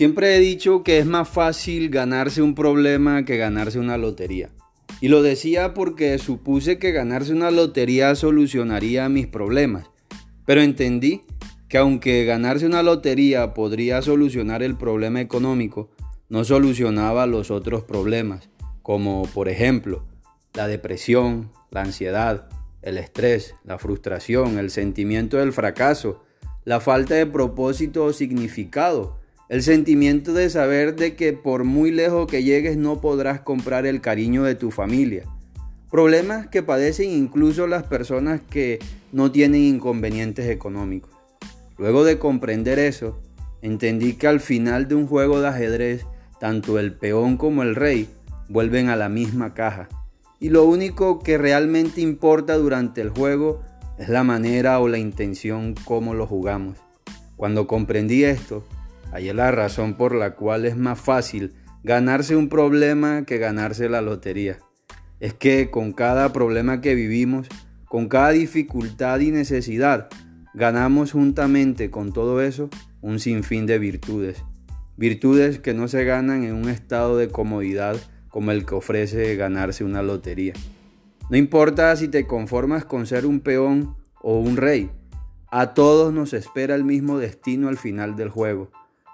Siempre he dicho que es más fácil ganarse un problema que ganarse una lotería. Y lo decía porque supuse que ganarse una lotería solucionaría mis problemas. Pero entendí que aunque ganarse una lotería podría solucionar el problema económico, no solucionaba los otros problemas, como por ejemplo la depresión, la ansiedad, el estrés, la frustración, el sentimiento del fracaso, la falta de propósito o significado, el sentimiento de saber de que por muy lejos que llegues no podrás comprar el cariño de tu familia. Problemas que padecen incluso las personas que no tienen inconvenientes económicos. Luego de comprender eso, entendí que al final de un juego de ajedrez, tanto el peón como el rey vuelven a la misma caja. Y lo único que realmente importa durante el juego es la manera o la intención como lo jugamos. Cuando comprendí esto, Ahí la razón por la cual es más fácil ganarse un problema que ganarse la lotería. Es que con cada problema que vivimos, con cada dificultad y necesidad, ganamos juntamente con todo eso un sinfín de virtudes. Virtudes que no se ganan en un estado de comodidad como el que ofrece ganarse una lotería. No importa si te conformas con ser un peón o un rey, a todos nos espera el mismo destino al final del juego.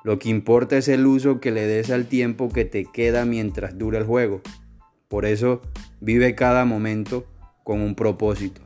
Lo que importa es el uso que le des al tiempo que te queda mientras dura el juego. Por eso vive cada momento con un propósito.